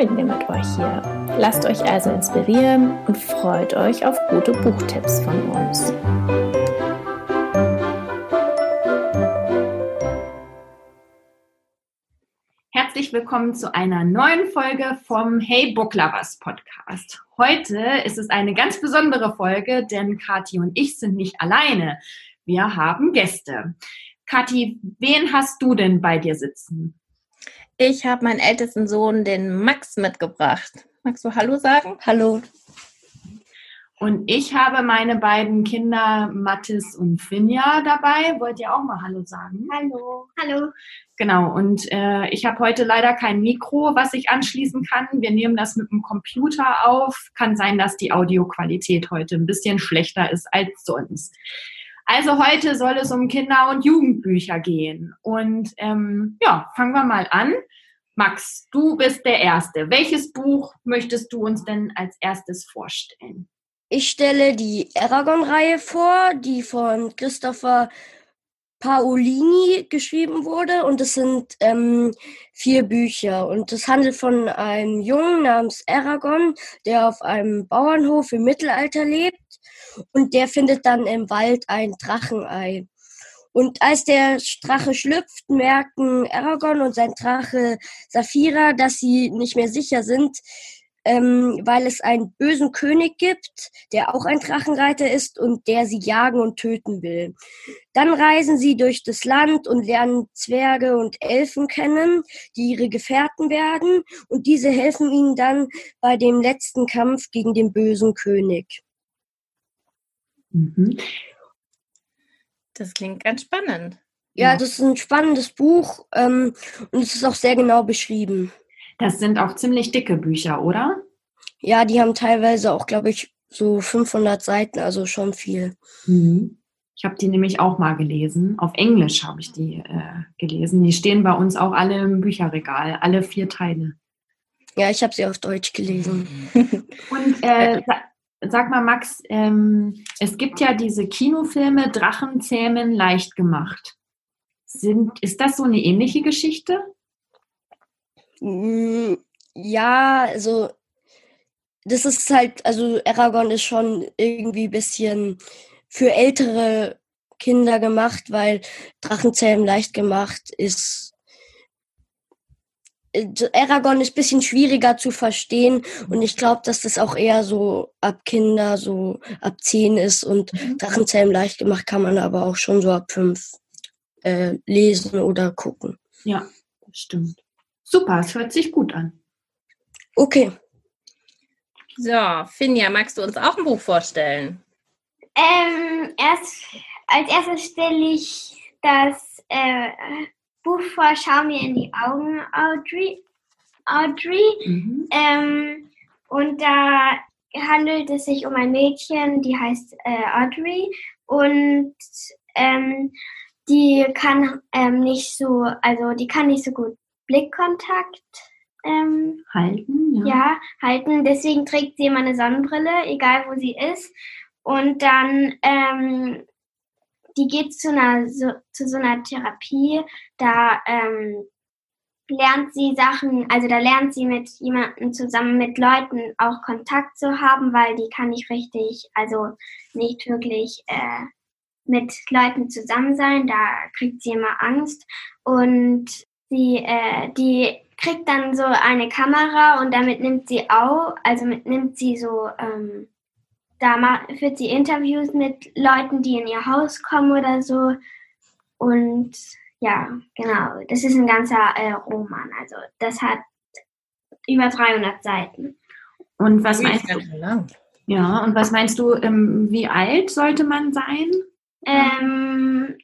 teilen wir mit euch hier. Lasst euch also inspirieren und freut euch auf gute Buchtipps von uns. Herzlich willkommen zu einer neuen Folge vom Hey Book Lovers Podcast. Heute ist es eine ganz besondere Folge, denn Kathi und ich sind nicht alleine. Wir haben Gäste. Kathi, wen hast du denn bei dir sitzen? Ich habe meinen ältesten Sohn, den Max, mitgebracht. Magst du Hallo sagen? Hallo. Und ich habe meine beiden Kinder Mathis und Finja dabei. Wollt ihr auch mal Hallo sagen? Hallo. Hallo. Genau, und äh, ich habe heute leider kein Mikro, was ich anschließen kann. Wir nehmen das mit dem Computer auf. Kann sein, dass die Audioqualität heute ein bisschen schlechter ist als sonst. Also heute soll es um Kinder- und Jugendbücher gehen. Und ähm, ja, fangen wir mal an. Max, du bist der Erste. Welches Buch möchtest du uns denn als erstes vorstellen? Ich stelle die Aragon-Reihe vor, die von Christopher Paolini geschrieben wurde. Und es sind ähm, vier Bücher. Und es handelt von einem Jungen namens Aragon, der auf einem Bauernhof im Mittelalter lebt und der findet dann im Wald ein Drachenei. Und als der Drache schlüpft, merken Aragorn und sein Drache Saphira, dass sie nicht mehr sicher sind, ähm, weil es einen bösen König gibt, der auch ein Drachenreiter ist und der sie jagen und töten will. Dann reisen sie durch das Land und lernen Zwerge und Elfen kennen, die ihre Gefährten werden, und diese helfen ihnen dann bei dem letzten Kampf gegen den bösen König. Mhm. Das klingt ganz spannend. Ja, das ist ein spannendes Buch ähm, und es ist auch sehr genau beschrieben. Das sind auch ziemlich dicke Bücher, oder? Ja, die haben teilweise auch, glaube ich, so 500 Seiten, also schon viel. Mhm. Ich habe die nämlich auch mal gelesen. Auf Englisch habe ich die äh, gelesen. Die stehen bei uns auch alle im Bücherregal, alle vier Teile. Ja, ich habe sie auf Deutsch gelesen. Und äh, Sag mal, Max, ähm, es gibt ja diese Kinofilme Drachenzähmen leicht gemacht. Sind, ist das so eine ähnliche Geschichte? Mm, ja, also das ist halt, also Aragon ist schon irgendwie ein bisschen für ältere Kinder gemacht, weil Drachenzähmen leicht gemacht ist Aragon ist ein bisschen schwieriger zu verstehen und ich glaube, dass das auch eher so ab Kinder, so ab zehn ist und mhm. Drachenzähmen leicht gemacht kann man aber auch schon so ab fünf äh, lesen oder gucken. Ja, das stimmt. Super, es hört sich gut an. Okay. So, Finja, magst du uns auch ein Buch vorstellen? Ähm, erst, als erstes stelle ich das äh, Buch vor Schau mir in die Augen, Audrey. Audrey. Mhm. Ähm, und da handelt es sich um ein Mädchen, die heißt äh, Audrey. Und ähm, die kann ähm, nicht so, also die kann nicht so gut Blickkontakt ähm, halten. Ja. ja. halten. Deswegen trägt sie immer eine Sonnenbrille, egal wo sie ist. Und dann ähm, die geht zu einer so, zu so einer Therapie, da ähm, lernt sie Sachen, also da lernt sie mit jemandem zusammen mit Leuten auch Kontakt zu haben, weil die kann nicht richtig, also nicht wirklich äh, mit Leuten zusammen sein, da kriegt sie immer Angst. Und sie, äh, die kriegt dann so eine Kamera und damit nimmt sie auch, also mit, nimmt sie so ähm, da führt sie Interviews mit Leuten, die in ihr Haus kommen oder so. Und ja, genau, das ist ein ganzer äh, Roman. Also das hat über 300 Seiten. Und was meinst du? Ja, und was meinst du, ähm, wie alt sollte man sein? Ähm,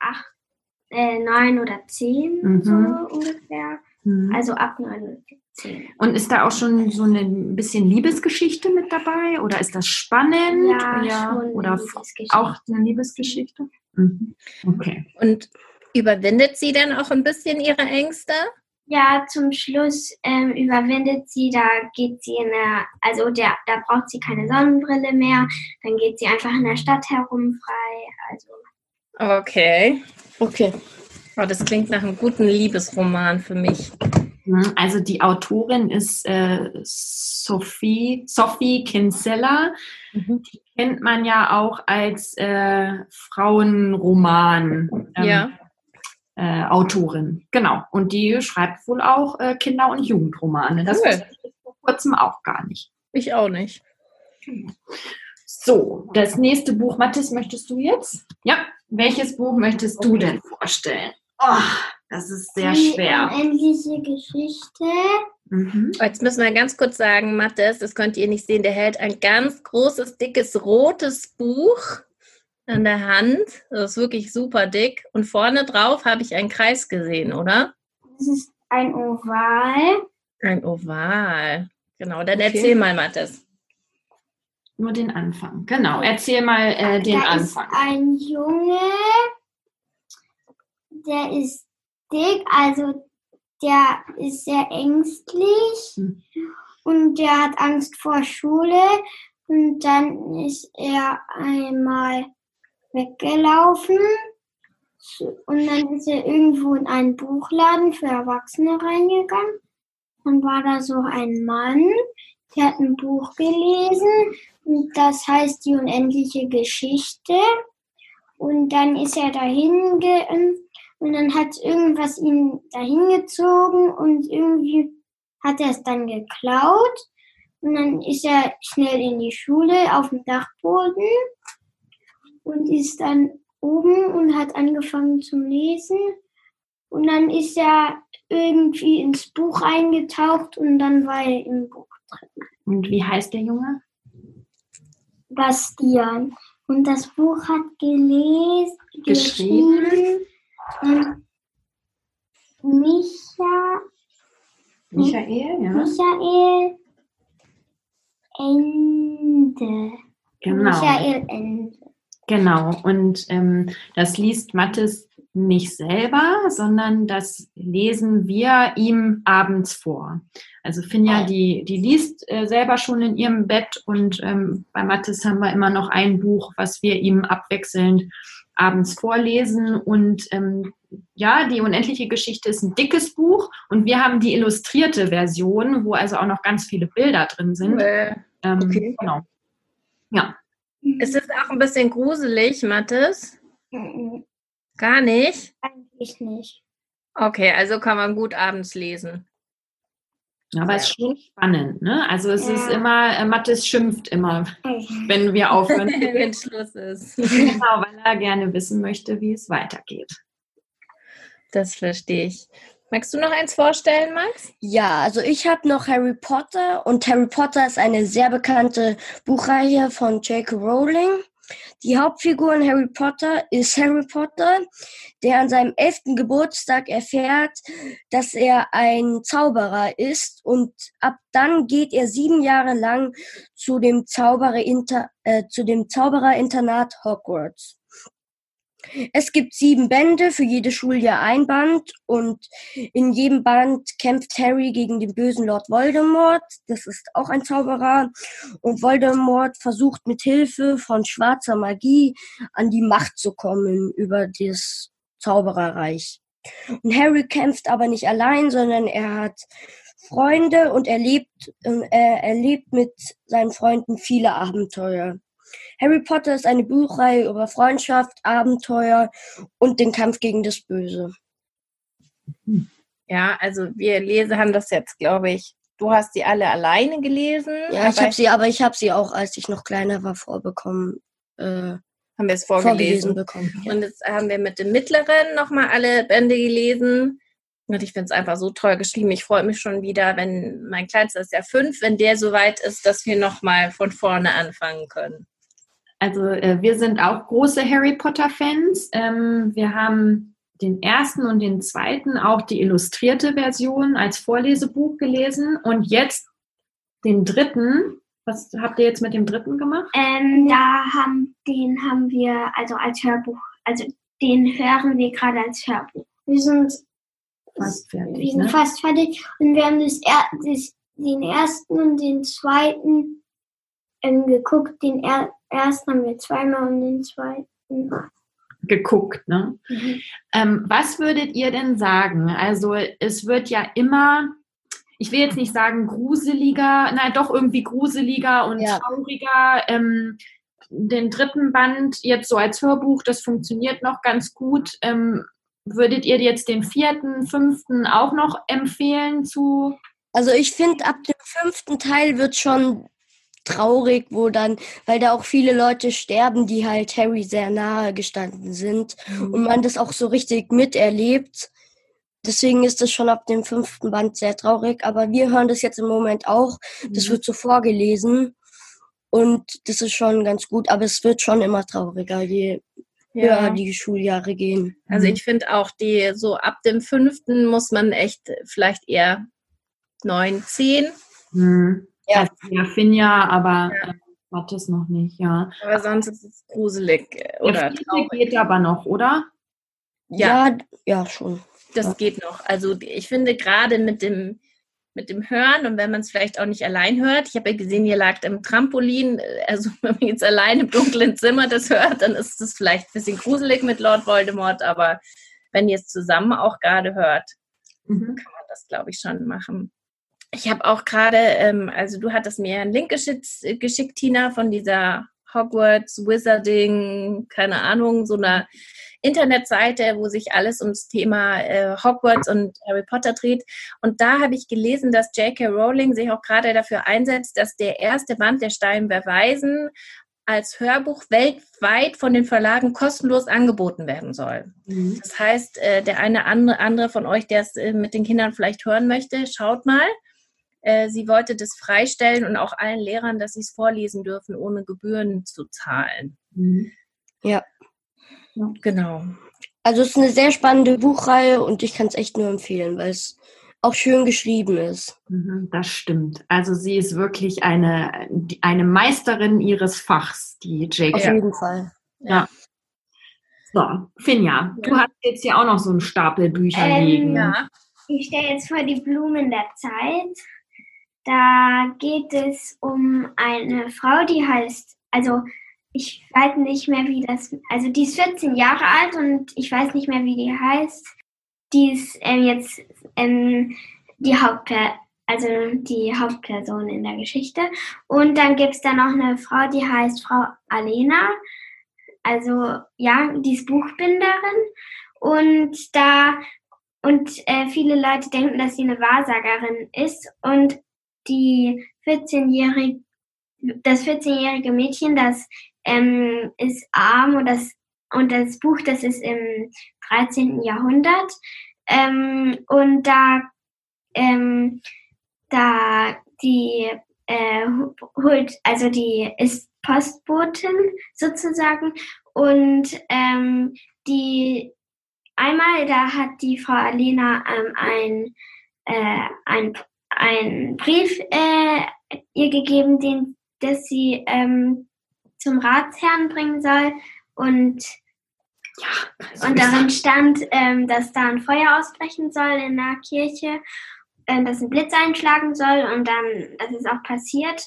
acht, äh, neun oder zehn, mhm. so ungefähr. Mhm. Also ab 910. Und ist da auch schon so ein bisschen Liebesgeschichte mit dabei? Oder ist das spannend? Ja, ja. Schon oder auch eine Liebesgeschichte? Mhm. Okay. Und überwindet sie dann auch ein bisschen ihre Ängste? Ja, zum Schluss ähm, überwindet sie, da geht sie in der, also der, da braucht sie keine Sonnenbrille mehr, dann geht sie einfach in der Stadt herum frei. Also. Okay. Okay. Oh, das klingt nach einem guten Liebesroman für mich. Mhm, also die Autorin ist äh, Sophie, Sophie Kinsella. Mhm. Die kennt man ja auch als äh, Frauenroman. Ähm, ja äh, Autorin. Genau. Und die schreibt wohl auch äh, Kinder- und Jugendromane. Das cool. wusste ich vor kurzem auch gar nicht. Ich auch nicht. So, das nächste Buch, Mathis, möchtest du jetzt? Ja, welches Buch möchtest okay. du denn vorstellen? Oh, das ist sehr Die schwer. Unendliche Geschichte. Mhm. Jetzt müssen wir ganz kurz sagen, Mathis, das könnt ihr nicht sehen, der hält ein ganz großes, dickes, rotes Buch an der Hand. Das ist wirklich super dick. Und vorne drauf habe ich einen Kreis gesehen, oder? Das ist ein Oval. Ein Oval. Genau, dann okay. erzähl mal, Mathis. Nur den Anfang. Genau, erzähl mal äh, den da Anfang. Ist ein Junge, der ist dick, also der ist sehr ängstlich hm. und der hat Angst vor Schule. Und dann ist er einmal weggelaufen und dann ist er irgendwo in einen Buchladen für Erwachsene reingegangen. Dann war da so ein Mann, der hat ein Buch gelesen und das heißt die unendliche Geschichte. Und dann ist er dahin ge und dann hat irgendwas ihn dahin gezogen und irgendwie hat er es dann geklaut. Und dann ist er schnell in die Schule auf dem Dachboden und ist dann oben und hat angefangen zu lesen. Und dann ist er irgendwie ins Buch eingetaucht und dann war er im Buch drin. Und wie heißt der Junge? Bastian. Und das Buch hat gelesen, geschrieben, geschrieben Micha, Michael, ja. Michael Ende. Genau. Michael Ende. Genau, und ähm, das liest Mattes nicht selber, sondern das lesen wir ihm abends vor. Also Finja, die, die liest äh, selber schon in ihrem Bett und ähm, bei Mattes haben wir immer noch ein Buch, was wir ihm abwechselnd abends vorlesen. Und ähm, ja, die unendliche Geschichte ist ein dickes Buch und wir haben die illustrierte Version, wo also auch noch ganz viele Bilder drin sind. Äh, okay. Genau. Ja. Ist es auch ein bisschen gruselig, Mathis? Mhm. Gar nicht? Eigentlich nicht. Okay, also kann man gut abends lesen. Aber es ist schon spannend, ne? Also es ja. ist immer, äh, Mathis schimpft immer, wenn wir aufhören. wenn Schluss ist. genau, weil er gerne wissen möchte, wie es weitergeht. Das verstehe ich. Magst du noch eins vorstellen, Max? Ja, also ich habe noch Harry Potter und Harry Potter ist eine sehr bekannte Buchreihe von J.K. Rowling. Die Hauptfigur in Harry Potter ist Harry Potter, der an seinem elften Geburtstag erfährt, dass er ein Zauberer ist und ab dann geht er sieben Jahre lang zu dem, Zauberer äh, zu dem Zaubererinternat Hogwarts. Es gibt sieben Bände, für jedes Schuljahr ein Band und in jedem Band kämpft Harry gegen den bösen Lord Voldemort. Das ist auch ein Zauberer. Und Voldemort versucht mit Hilfe von schwarzer Magie an die Macht zu kommen über das Zaubererreich. Und Harry kämpft aber nicht allein, sondern er hat Freunde und er lebt, äh, er erlebt mit seinen Freunden viele Abenteuer. Harry Potter ist eine Buchreihe über Freundschaft, Abenteuer und den Kampf gegen das Böse. Ja, also wir Leser haben das jetzt, glaube ich. Du hast die alle alleine gelesen? Ja, ich habe sie, aber ich habe sie auch, als ich noch kleiner war, vorbekommen. Äh, haben wir es vorgelesen. bekommen. Ja. Und jetzt haben wir mit dem Mittleren nochmal alle Bände gelesen. Und ich finde es einfach so toll geschrieben. Ich freue mich schon wieder, wenn mein Kleinster ist ja fünf, wenn der so weit ist, dass wir nochmal von vorne anfangen können. Also äh, wir sind auch große Harry Potter-Fans. Ähm, wir haben den ersten und den zweiten auch die illustrierte Version als Vorlesebuch gelesen und jetzt den dritten. Was habt ihr jetzt mit dem dritten gemacht? Ähm, da haben, den haben wir also als Hörbuch, also den hören wir gerade als Hörbuch. Wir sind Fast fertig. wir sind Ne? fast fertig und wir haben das, das, den ersten und den zweiten ähm, geguckt. Den er, ersten haben wir zweimal und den zweiten. geguckt. Ne? Ähm, was würdet ihr denn sagen? Also es wird ja immer, ich will jetzt nicht sagen gruseliger, na doch irgendwie gruseliger und Ja. trauriger. Ähm, den dritten Band jetzt so als Hörbuch, das funktioniert noch ganz gut. Ähm, würdet ihr jetzt den vierten, fünften auch noch empfehlen zu? Also ich finde, ab dem fünften Teil wird schon traurig, wo dann, weil da auch viele Leute sterben, die halt Harry sehr nahe gestanden sind und man das auch so richtig miterlebt. Deswegen ist es schon ab dem fünften Band sehr traurig, aber wir hören das jetzt im Moment auch. Das Mhm. wird so vorgelesen und das ist schon ganz gut, aber es wird schon immer trauriger, je höher die Schuljahre gehen. Also Mhm. ich finde auch die, so ab dem fünften muss man echt vielleicht eher neun, zehn. Hm. Ja. Also, ja, Finja, aber äh, Mattes noch nicht, ja. Aber sonst ist es gruselig äh, Der oder traurig. geht aber noch, oder? Ja, ja, ja schon. das geht noch. Also ich finde gerade mit dem mit dem Hören und wenn man es vielleicht auch nicht allein hört. Ich habe ja gesehen, ihr lagt im Trampolin. äh, Also wenn man jetzt allein im dunklen Zimmer das hört, dann ist es vielleicht ein bisschen gruselig mit Lord Voldemort. Aber wenn ihr es zusammen auch gerade hört, Mhm. kann man das, glaube ich, schon machen. Ich habe auch gerade, ähm, also du hattest mir einen Link geschickt, geschickt, Tina, von dieser Hogwarts Wizarding, keine Ahnung, so einer Internetseite, wo sich alles ums Thema äh, Hogwarts und Harry Potter dreht. Und da habe ich gelesen, dass J.K. Rowling sich auch gerade dafür einsetzt, dass der erste Band der Stein Weisen als Hörbuch weltweit von den Verlagen kostenlos angeboten werden soll. Mhm. Das heißt, äh, der eine andere, andere von euch, der es äh, mit den Kindern vielleicht hören möchte, schaut mal. Äh, Sie wollte das freistellen und auch allen Lehrern, dass sie es vorlesen dürfen, ohne Gebühren zu zahlen. Mhm. Genau. Also es ist eine sehr spannende Buchreihe und ich kann es echt nur empfehlen, weil es auch schön geschrieben ist. Mhm, Das stimmt. Also sie ist wirklich eine, eine Meisterin ihres Fachs, die Auf J.K. jeden Fall. So, Finja, du Ja. hast jetzt ja auch noch so einen Stapel Bücher Ähm, liegen. Ja. Ich stelle jetzt vor die Blumen der Zeit. Da geht es um eine Frau, die heißt, also ich weiß nicht mehr, wie das, also die ist 14 Jahre alt und ich weiß nicht mehr, wie die heißt. Die ist ähm, jetzt ähm, die Hauptper also die Hauptperson in der Geschichte. Und dann gibt es da noch eine Frau, die heißt Frau Alena. Also ja, die ist Buchbinderin. Und da und äh, viele Leute denken, dass sie eine Wahrsagerin ist. Und die 14-jährige, das 14-jährige Mädchen, das ähm, ist arm und das, und das Buch, das ist im 13. Jahrhundert. Ähm, und da, ähm, da die äh, holt, also die ist Postbotin sozusagen und ähm, die einmal, da hat die Frau Alena ähm, ein, äh, ein, ein Brief äh, ihr gegeben, den, dass sie ähm, zum Ratsherrn bringen soll. Und, und darin stand, ähm, dass da ein Feuer ausbrechen soll in der Kirche, äh, dass ein Blitz einschlagen soll und dann, das ist auch passiert.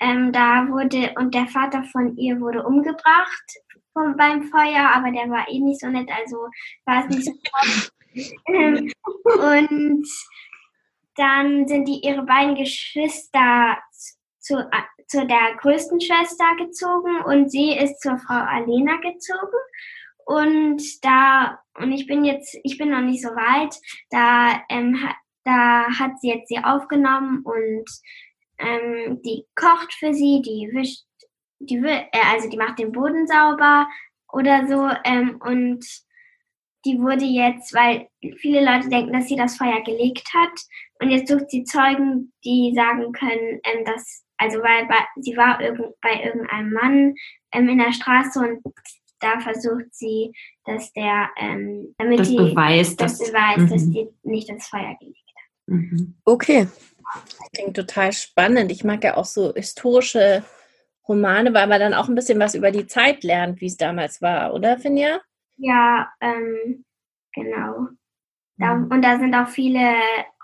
Ähm, da wurde, und der Vater von ihr wurde umgebracht vom, beim Feuer, aber der war eh nicht so nett, also war es nicht so ähm, Und dann sind die ihre beiden Geschwister zu, zu der größten Schwester gezogen und sie ist zur Frau Alena gezogen. Und da, und ich bin jetzt, ich bin noch nicht so weit, da, ähm, da hat sie jetzt sie aufgenommen und ähm, die kocht für sie, die wischt, die, äh, also die macht den Boden sauber oder so ähm, und die wurde jetzt, weil viele Leute denken, dass sie das Feuer gelegt hat und jetzt sucht sie Zeugen, die sagen können, ähm, dass, also weil bei, sie war irgend, bei irgendeinem Mann ähm, in der Straße und da versucht sie, dass der, ähm, damit Das die beweist, das dass. beweist, dass Mhm. die nicht ins Feuer gelegt Mhm. Okay. Klingt total spannend. Ich mag ja auch so historische Romane, weil man dann auch ein bisschen was über die Zeit lernt, wie es damals war, oder Finja? Ja, ähm, genau. Da, und da sind auch viele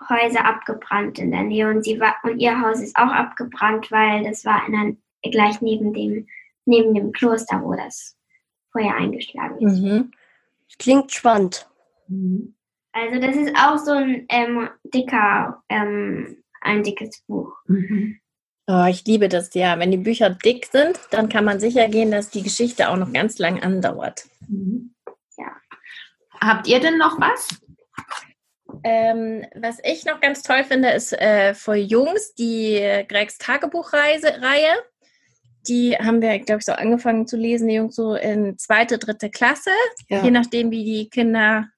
Häuser abgebrannt in der Nähe und sie war und ihr Haus ist auch abgebrannt, weil das war in der, gleich neben dem neben dem Kloster, wo das Feuer eingeschlagen ist. Mhm. Klingt spannend. Mhm. Also das ist auch so ein ähm, dicker, ähm, ein dickes Buch. Mhm. Oh, ich liebe das ja. Wenn die Bücher dick sind, dann kann man sicher gehen, dass die Geschichte auch noch ganz lang andauert. Mhm. Ja. Habt ihr denn noch was? Ähm, was ich noch ganz toll finde, ist äh, für Jungs die Gregs Tagebuchreise Reihe. Die haben wir, glaube ich, so angefangen zu lesen, die Jungs so in zweite, dritte Klasse, Ja. je nachdem, wie die Kinder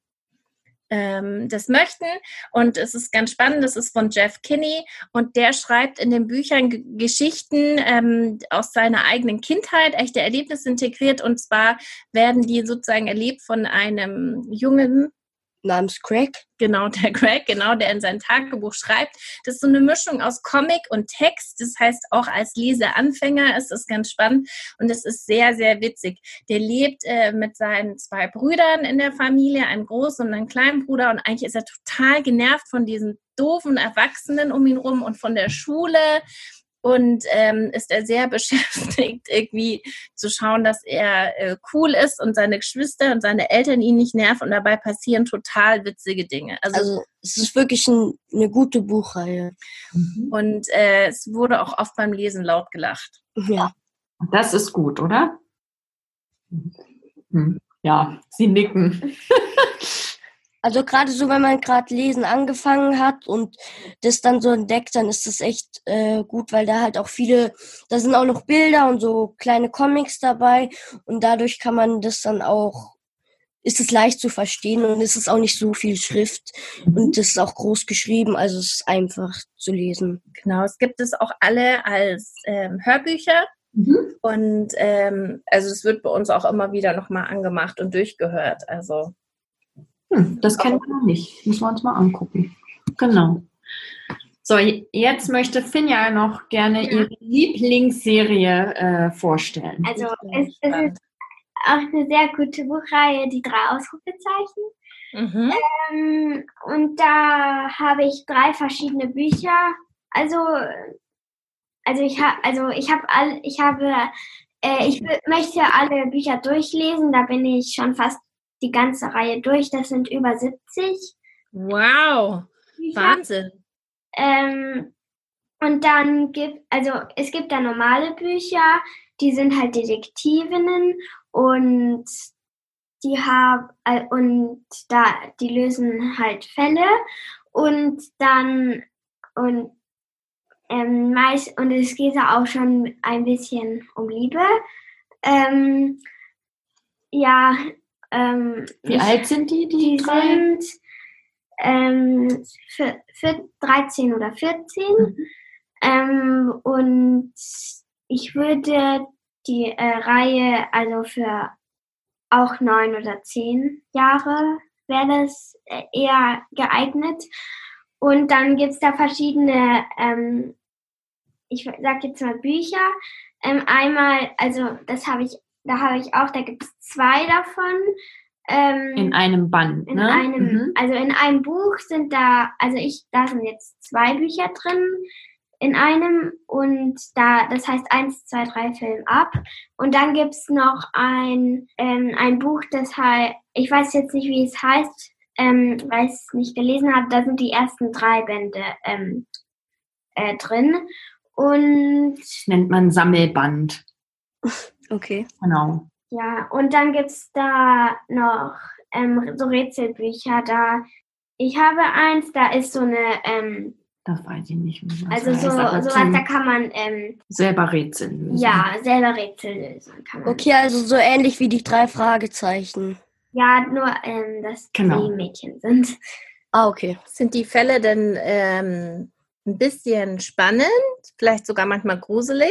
ähm, das möchten. Und es ist ganz spannend, das ist von Jeff Kinney und der schreibt in den Büchern G Geschichten ähm, aus seiner eigenen Kindheit, echte Erlebnisse integriert. Und zwar werden die sozusagen erlebt von einem Jungen, Namens Craig. Genau, der Greg, genau, der in sein Tagebuch schreibt. Das ist so eine Mischung aus Comic und Text. Das heißt, auch als Leseanfänger ist es ganz spannend und es ist sehr, sehr witzig. Der lebt äh, mit seinen zwei Brüdern in der Familie, einem großen und einem kleinen Bruder und eigentlich ist er total genervt von diesen doofen Erwachsenen um ihn rum und von der Schule und ähm, ist er sehr beschäftigt, irgendwie zu schauen, dass er äh, cool ist und seine Geschwister und seine Eltern ihn nicht nerven und dabei passieren total witzige Dinge. Also, Also es ist wirklich ein, eine gute Buchreihe. Mhm. und äh, es wurde auch oft beim Lesen laut gelacht. Ja. Das ist gut, oder? Mhm. Ja, sie nicken. Also gerade so, wenn man gerade lesen angefangen hat und das dann so entdeckt, dann ist das echt äh, gut, weil da halt auch viele, da sind auch noch Bilder und so kleine Comics dabei und dadurch kann man das dann auch, ist es leicht zu verstehen und es ist auch nicht so viel Schrift und das ist auch groß geschrieben, also es ist einfach zu lesen. Genau, es gibt es auch alle als ähm, Hörbücher Mhm. und ähm, also es wird bei uns auch immer wieder nochmal angemacht und durchgehört. Also Hm, das kennen wir noch nicht. Müssen wir uns mal angucken. Genau. So, jetzt möchte Finja noch gerne Ja. ihre Lieblingsserie äh, vorstellen. Also es, es ist auch eine sehr gute Buchreihe, die drei Ausrufezeichen. mhm. Ähm, und da habe ich drei verschiedene Bücher. Also, also ich habe, also ich habe all, ich habe, äh, ich möchte alle Bücher durchlesen. Da bin ich schon fast die ganze Reihe durch. Das sind über 70 wow, Bücher. Wahnsinn. Ähm, und dann gibt, also es gibt da normale Bücher, die sind halt Detektivinnen und die haben äh, und da die lösen halt Fälle und dann und ähm, meist und es geht ja auch schon ein bisschen um Liebe. Ähm, ja, ähm, Wie alt sind die, die, die drei? sind ähm, für, für 13 oder 14. Mhm. Ähm, und ich würde die äh, Reihe also für auch neun oder zehn Jahre wäre das äh, eher geeignet. Und dann gibt es da verschiedene, ähm, ich sag jetzt mal Bücher. Ähm, einmal, also das habe ich, da habe ich auch, da gibt es zwei davon. Ähm, In einem Band, in ne? einem, Mhm. also in einem Buch sind da, also ich, da sind jetzt zwei Bücher drin in einem und da, das heißt eins, zwei, drei Film ab. Und dann gibt's noch ein, ähm, ein Buch, das heißt, ich weiß jetzt nicht, wie es heißt, ähm, weil ich es nicht gelesen habe, da sind die ersten drei Bände ähm, äh, drin. Und Nennt man Sammelband. Okay. Genau. Ja, und dann gibt's da noch ähm, so Rätselbücher. Da ich habe eins, da ist so eine, ähm, Das weiß ich nicht. also heißt, so sowas, zum da kann man ähm, selber Rätsel lösen. ja selber Rätsel lösen. Kann man. Okay, also so ähnlich wie die drei Fragezeichen. Ja, nur ähm, dass Genau. die Mädchen sind. Ah, okay. Sind die Fälle denn ähm, ein bisschen spannend, vielleicht sogar manchmal gruselig?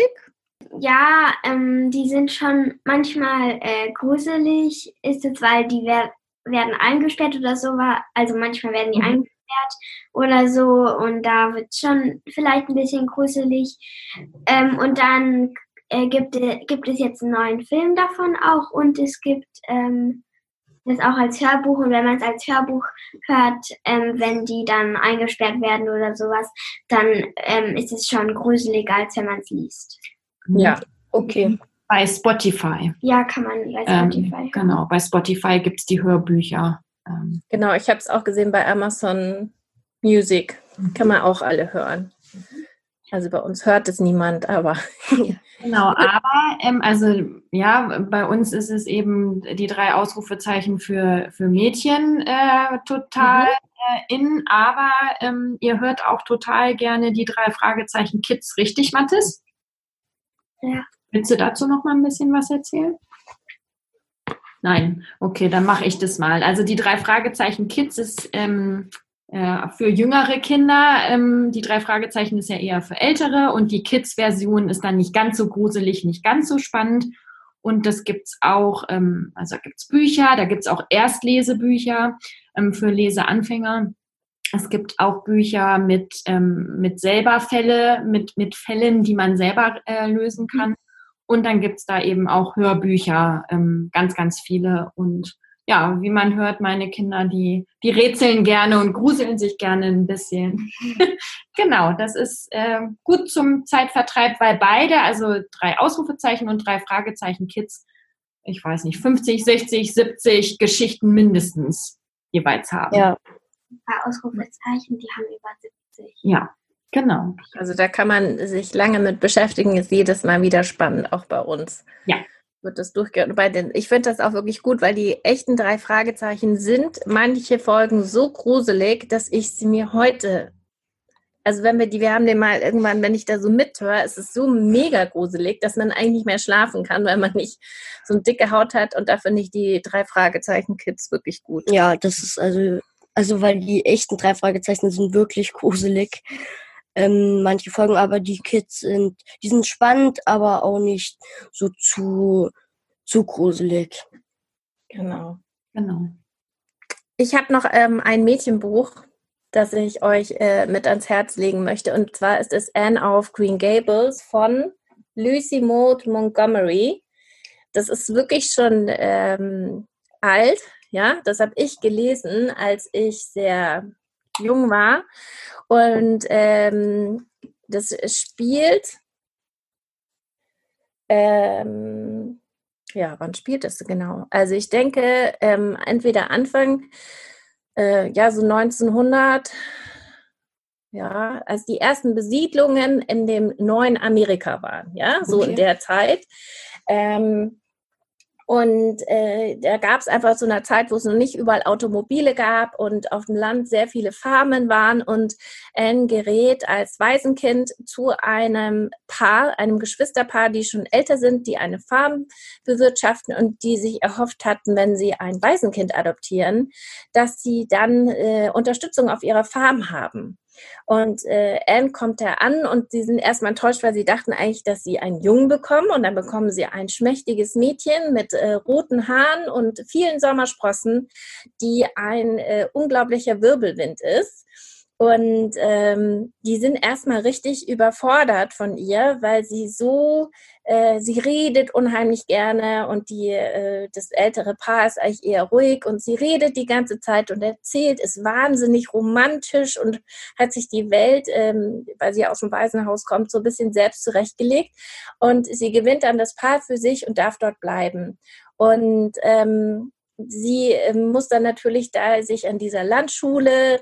Ja, ähm, die sind schon manchmal äh, gruselig, ist es, weil die wer werden eingesperrt oder so. Also manchmal werden die mhm. eingesperrt oder so und da wird schon vielleicht ein bisschen gruselig. Ähm, und dann äh, gibt, gibt es jetzt einen neuen Film davon auch und es gibt ähm, das auch als Hörbuch und wenn man es als Hörbuch hört, ähm, wenn die dann eingesperrt werden oder sowas, dann ähm, ist es schon gruseliger, als wenn man es liest. Ja, okay. Bei Spotify. Ja, kann man bei ähm, Spotify. Ähm, genau, bei Spotify gibt es die Hörbücher. Ähm. Genau, ich habe es auch gesehen bei Amazon Music. Kann man auch alle hören. Also bei uns hört es niemand, aber. genau, aber ähm, also ja, bei uns ist es eben die drei Ausrufezeichen für, für Mädchen äh, total mhm. äh, in, aber ähm, ihr hört auch total gerne die drei Fragezeichen Kids, richtig, Mathis? Ja. Willst du dazu noch mal ein bisschen was erzählen? Nein, okay, dann mache ich das mal. Also die drei Fragezeichen Kids ist ähm, äh, für jüngere Kinder. Ähm, die drei Fragezeichen ist ja eher für ältere und die Kids-Version ist dann nicht ganz so gruselig, nicht ganz so spannend. Und das gibt's auch, ähm, also da gibt's Bücher, da gibt's auch Erstlesebücher ähm, für Leseanfänger. Es gibt auch Bücher mit, ähm, mit selber Fälle, mit, mit Fällen, die man selber äh, lösen kann. Und dann gibt's da eben auch Hörbücher, ähm, ganz, ganz viele. Und ja, wie man hört, meine Kinder, die, die rätseln gerne und gruseln sich gerne ein bisschen. genau, das ist äh, gut zum Zeitvertreib, weil beide, also drei Ausrufezeichen und drei Fragezeichen Kids, ich weiß nicht, 50, 60, 70 Geschichten mindestens jeweils haben. Ja. Ein paar Ausrufezeichen, die haben über 70. Ja, genau. Also da kann man sich lange mit beschäftigen, ist jedes Mal wieder spannend, auch bei uns. Ja wird das durchgehört. Bei den, ich finde das auch wirklich gut, weil die echten drei Fragezeichen sind manche Folgen so gruselig, dass ich sie mir heute, also wenn wir die, wir haben den mal irgendwann, wenn ich da so mithöre, ist es so mega gruselig, dass man eigentlich nicht mehr schlafen kann, weil man nicht so eine dicke Haut hat und da finde ich die drei Fragezeichen Kids wirklich gut. Ja, das ist also, also weil die echten drei Fragezeichen sind wirklich gruselig ähm, manche Folgen, aber die Kids sind, die sind spannend, aber auch nicht so zu, zu gruselig. Genau. Genau. Ich habe noch ähm, ein Mädchenbuch, das ich euch äh, mit ans Herz legen möchte. Und zwar ist es Anne of Green Gables von Lucy Maud Montgomery. Das ist wirklich schon ähm, alt. Ja, das habe ich gelesen, als ich sehr jung war. Und ähm, das spielt, ähm, ja, wann spielt das genau? Also ich denke, ähm, entweder Anfang, äh, ja, so 1900, ja, als die ersten Besiedlungen in dem neuen Amerika waren, ja, so okay. in der Zeit. Ähm, und äh, da gab es einfach so eine Zeit, wo es noch nicht überall Automobile gab und auf dem Land sehr viele Farmen waren. Und Anne gerät als Waisenkind zu einem Paar, einem Geschwisterpaar, die schon älter sind, die eine Farm bewirtschaften und die sich erhofft hatten, wenn sie ein Waisenkind adoptieren, dass sie dann äh, Unterstützung auf ihrer Farm haben. Und äh, Anne kommt da an und sie sind erstmal enttäuscht, weil sie dachten eigentlich, dass sie einen Jungen bekommen und dann bekommen sie ein schmächtiges Mädchen mit äh, roten Haaren und vielen Sommersprossen, die ein äh, unglaublicher Wirbelwind ist. Und ähm, die sind erstmal richtig überfordert von ihr, weil sie so, äh, sie redet unheimlich gerne und die, äh, das ältere Paar ist eigentlich eher ruhig und sie redet die ganze Zeit und erzählt, ist wahnsinnig romantisch und hat sich die Welt, ähm, weil sie aus dem Waisenhaus kommt, so ein bisschen selbst zurechtgelegt. Und sie gewinnt dann das Paar für sich und darf dort bleiben. Und ähm, sie äh, muss dann natürlich da sich an dieser Landschule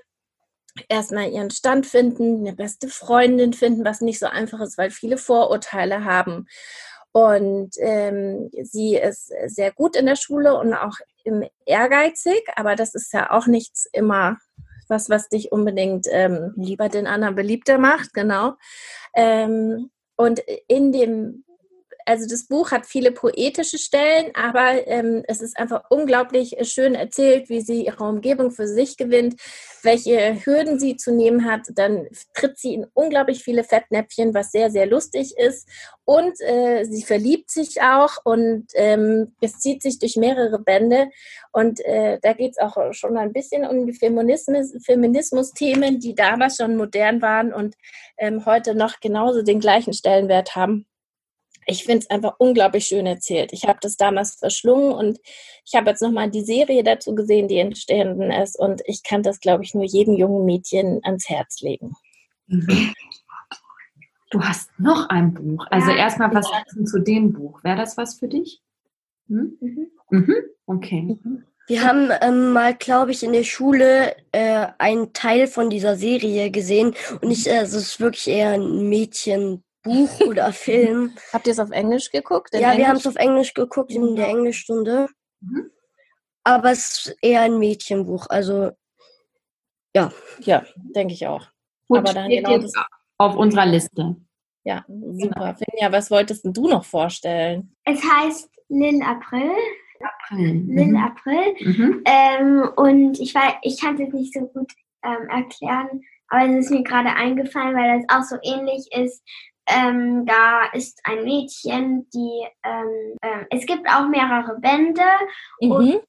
erstmal ihren Stand finden, eine beste Freundin finden, was nicht so einfach ist, weil viele Vorurteile haben. Und ähm, sie ist sehr gut in der Schule und auch ehrgeizig, aber das ist ja auch nichts immer was, was dich unbedingt ähm, lieber den anderen beliebter macht, genau. Ähm, und in dem also das Buch hat viele poetische Stellen, aber ähm, es ist einfach unglaublich schön erzählt, wie sie ihre Umgebung für sich gewinnt, welche Hürden sie zu nehmen hat. Dann tritt sie in unglaublich viele Fettnäpfchen, was sehr, sehr lustig ist. Und äh, sie verliebt sich auch und ähm, es zieht sich durch mehrere Bände. Und äh, da geht es auch schon ein bisschen um die Feminismus, Feminismus-Themen, die damals schon modern waren und ähm, heute noch genauso den gleichen Stellenwert haben ich finde es einfach unglaublich schön erzählt. Ich habe das damals verschlungen und ich habe jetzt nochmal die Serie dazu gesehen, die entstanden ist. Und ich kann das, glaube ich, nur jedem jungen Mädchen ans Herz legen. Mhm. Du hast noch ein Buch. Also ja, erstmal, was sagst du zu dem Buch? Wäre das was für dich? Hm? Mhm. Mhm. Okay. Mhm. Wir haben ähm, mal, glaube ich, in der Schule äh, einen Teil von dieser Serie gesehen und ich, äh, also es ist wirklich eher ein Mädchen Buch oder Film. Habt ihr es auf Englisch geguckt? ja, Englisch? wir haben es auf Englisch geguckt in der Englischstunde. Mhm. Aber es ist eher ein Mädchenbuch. Also, ja. Ja, denke ich auch. Gut, Aber dann genau das auf unserer Liste. Ja, super. Genau. Finja, was wolltest du noch vorstellen? Es heißt Lil April. April. Lil mhm. April. Mhm. Ähm, und ich, weiß, ich kann es jetzt nicht so gut ähm, erklären, aber es ist mir gerade eingefallen, weil das auch so ähnlich ist ähm, da ist ein Mädchen, die ähm, äh, es gibt auch mehrere Bände mhm. und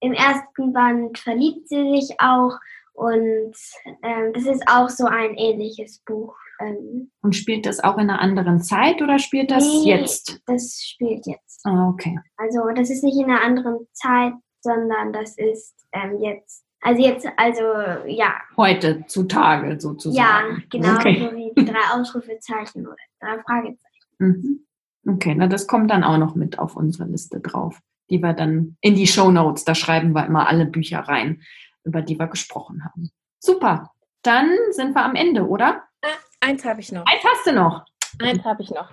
im ersten Band verliebt sie sich auch und ähm, das ist auch so ein ähnliches Buch. Ähm. und spielt das auch in einer anderen Zeit oder spielt das nee, jetzt? Das spielt jetzt. Ah, okay. Also das ist nicht in einer anderen Zeit, sondern das ist ähm, jetzt also jetzt, also ja. Heute, zutage sozusagen. Ja, genau, okay. so wie die drei Ausrufezeichen oder drei Fragezeichen. Mhm. Okay, na das kommt dann auch noch mit auf unsere Liste drauf, die wir dann in die Show Notes, da schreiben wir immer alle Bücher rein, über die wir gesprochen haben. Super, dann sind wir am Ende, oder? Äh, eins habe ich noch. Eins hast du noch. Eins habe ich noch.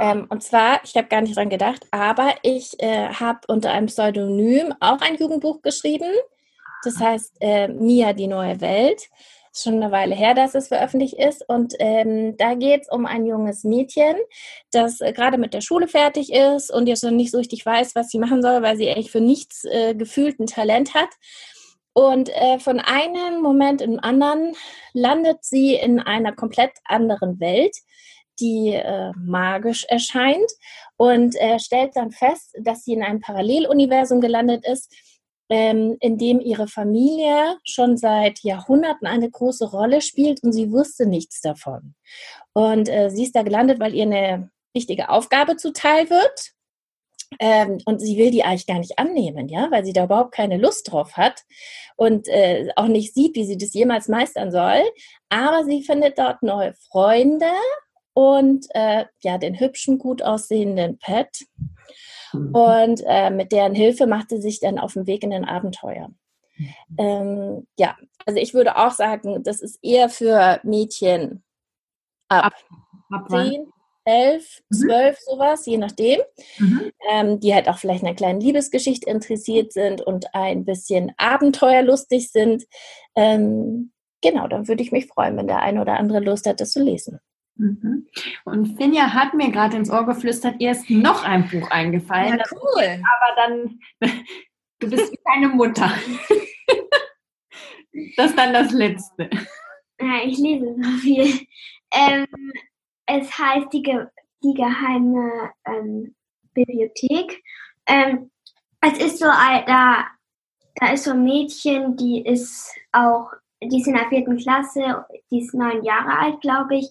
Ähm, und zwar, ich habe gar nicht dran gedacht, aber ich äh, habe unter einem Pseudonym auch ein Jugendbuch geschrieben. Das heißt äh, Mia, die neue Welt. Ist schon eine Weile her, dass es veröffentlicht ist. Und ähm, da geht es um ein junges Mädchen, das äh, gerade mit der Schule fertig ist und jetzt noch nicht so richtig weiß, was sie machen soll, weil sie eigentlich für nichts äh, gefühlt ein Talent hat. Und äh, von einem Moment im anderen landet sie in einer komplett anderen Welt, die äh, magisch erscheint und äh, stellt dann fest, dass sie in einem Paralleluniversum gelandet ist, ähm, in dem ihre Familie schon seit Jahrhunderten eine große Rolle spielt und sie wusste nichts davon. Und äh, sie ist da gelandet, weil ihr eine wichtige Aufgabe zuteil wird. Ähm, und sie will die eigentlich gar nicht annehmen, ja, weil sie da überhaupt keine Lust drauf hat und äh, auch nicht sieht, wie sie das jemals meistern soll. Aber sie findet dort neue Freunde und äh, ja, den hübschen, gut aussehenden Pet. Mhm. Und äh, mit deren Hilfe macht sie sich dann auf den Weg in den Abenteuer. Mhm. Ähm, ja, also ich würde auch sagen, das ist eher für Mädchen ab, ab 10, 11, mhm. 12, sowas, je nachdem, mhm. ähm, die halt auch vielleicht in einer kleinen Liebesgeschichte interessiert sind und ein bisschen abenteuerlustig sind. Ähm, genau, dann würde ich mich freuen, wenn der eine oder andere Lust hat, das zu lesen. Mhm. Und Finja hat mir gerade ins Ohr geflüstert, ihr ist noch ein Buch eingefallen. Ja, cool. Aber dann, du bist wie deine Mutter. Das ist dann das Letzte. Ja, ich lese so viel. Ähm, es heißt die, Ge die geheime ähm, Bibliothek. Ähm, es ist so, da, da ist so ein Mädchen, die ist auch, die ist in der vierten Klasse, die ist neun Jahre alt, glaube ich.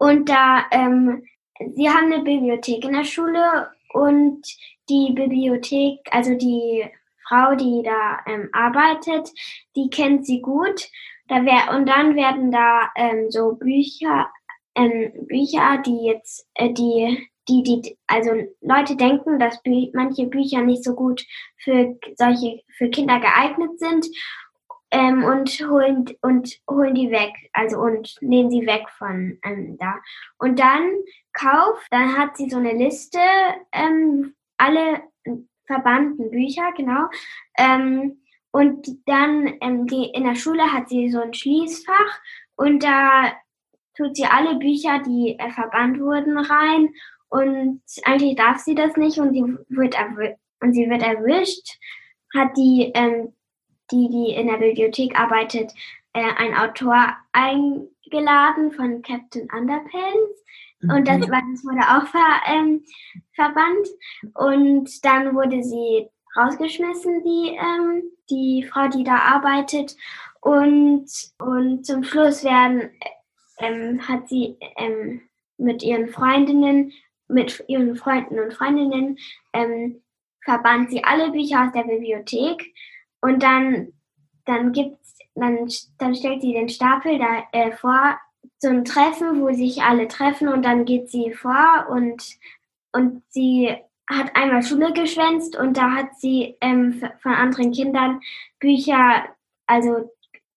Und da, ähm, sie haben eine Bibliothek in der Schule und die Bibliothek, also die Frau, die da ähm, arbeitet, die kennt sie gut. Da wär, und dann werden da ähm, so Bücher, ähm, Bücher, die jetzt, äh, die, die, die, also Leute denken, dass Bü manche Bücher nicht so gut für solche, für Kinder geeignet sind ähm, und holen und holen die weg, also und nehmen sie weg von ähm, da. Und dann kauft, dann hat sie so eine Liste, ähm, alle verbannten Bücher, genau. Ähm, und dann ähm, die, in der Schule hat sie so ein Schließfach und da tut sie alle Bücher, die äh, verbannt wurden, rein und eigentlich darf sie das nicht und sie wird, und sie wird erwischt, hat die, ähm, die, die in der Bibliothek arbeitet, äh, ein Autor eingeladen von Captain Underpants. Und das, mhm. das wurde auch ver, ähm, verbannt. Und dann wurde sie rausgeschmissen, die, ähm, die Frau, die da arbeitet. Und, und zum Schluss werden, ähm, hat sie ähm, mit ihren Freundinnen, mit ihren Freunden und Freundinnen, ähm, verbannt sie alle Bücher aus der Bibliothek. Und dann, dann gibt's, dann, dann stellt sie den Stapel da äh, vor, ein Treffen, wo sich alle treffen und dann geht sie vor und, und sie hat einmal Schule geschwänzt und da hat sie ähm, von anderen Kindern Bücher, also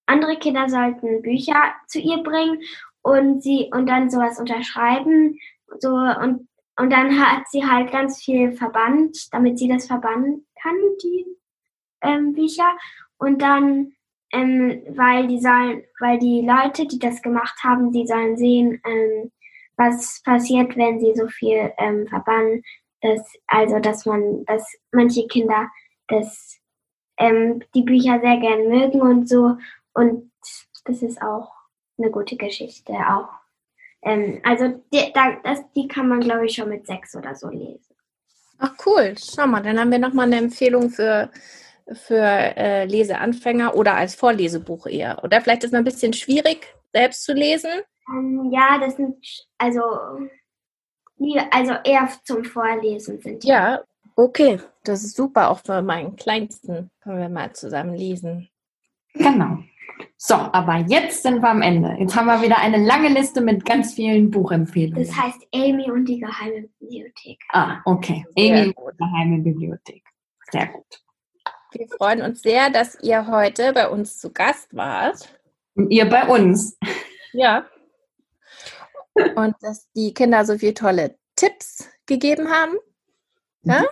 andere Kinder sollten Bücher zu ihr bringen und sie und dann sowas unterschreiben so und und dann hat sie halt ganz viel verbannt, damit sie das verbannen kann, die ähm, Bücher. Und dann, ähm, weil die sollen, weil die Leute, die das gemacht haben, die sollen sehen, ähm, was passiert, wenn sie so viel ähm, verbannen, dass, also dass man, dass manche Kinder das, ähm, die Bücher sehr gern mögen und so. Und das ist auch eine gute Geschichte, auch. Ähm, also die, da, das, die kann man, glaube ich, schon mit sechs oder so lesen. Ach cool, schau mal, dann haben wir nochmal eine Empfehlung für, für äh, Leseanfänger oder als Vorlesebuch eher. Oder vielleicht ist es ein bisschen schwierig, selbst zu lesen. Ähm, ja, das sind also also eher zum Vorlesen sind. Ja, okay. Das ist super. Auch für meinen Kleinsten können wir mal zusammen lesen. Genau. So, aber jetzt sind wir am Ende. Jetzt haben wir wieder eine lange Liste mit ganz vielen Buchempfehlungen. Das heißt Amy und die geheime Bibliothek. Ah, okay. Amy und die geheime Bibliothek. Sehr gut. Wir freuen uns sehr, dass ihr heute bei uns zu Gast wart. Und ihr bei uns. Ja, und dass die Kinder so viele tolle Tipps gegeben haben. Ja?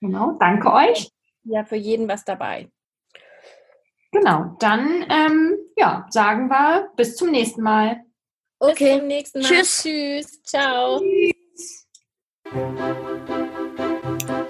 Genau, danke euch. Ja, für jeden was dabei. Genau, dann ähm, ja, sagen wir bis zum nächsten Mal. Okay, bis zum nächsten Mal. Tschüss. Tschüss. Ciao. Tschüss.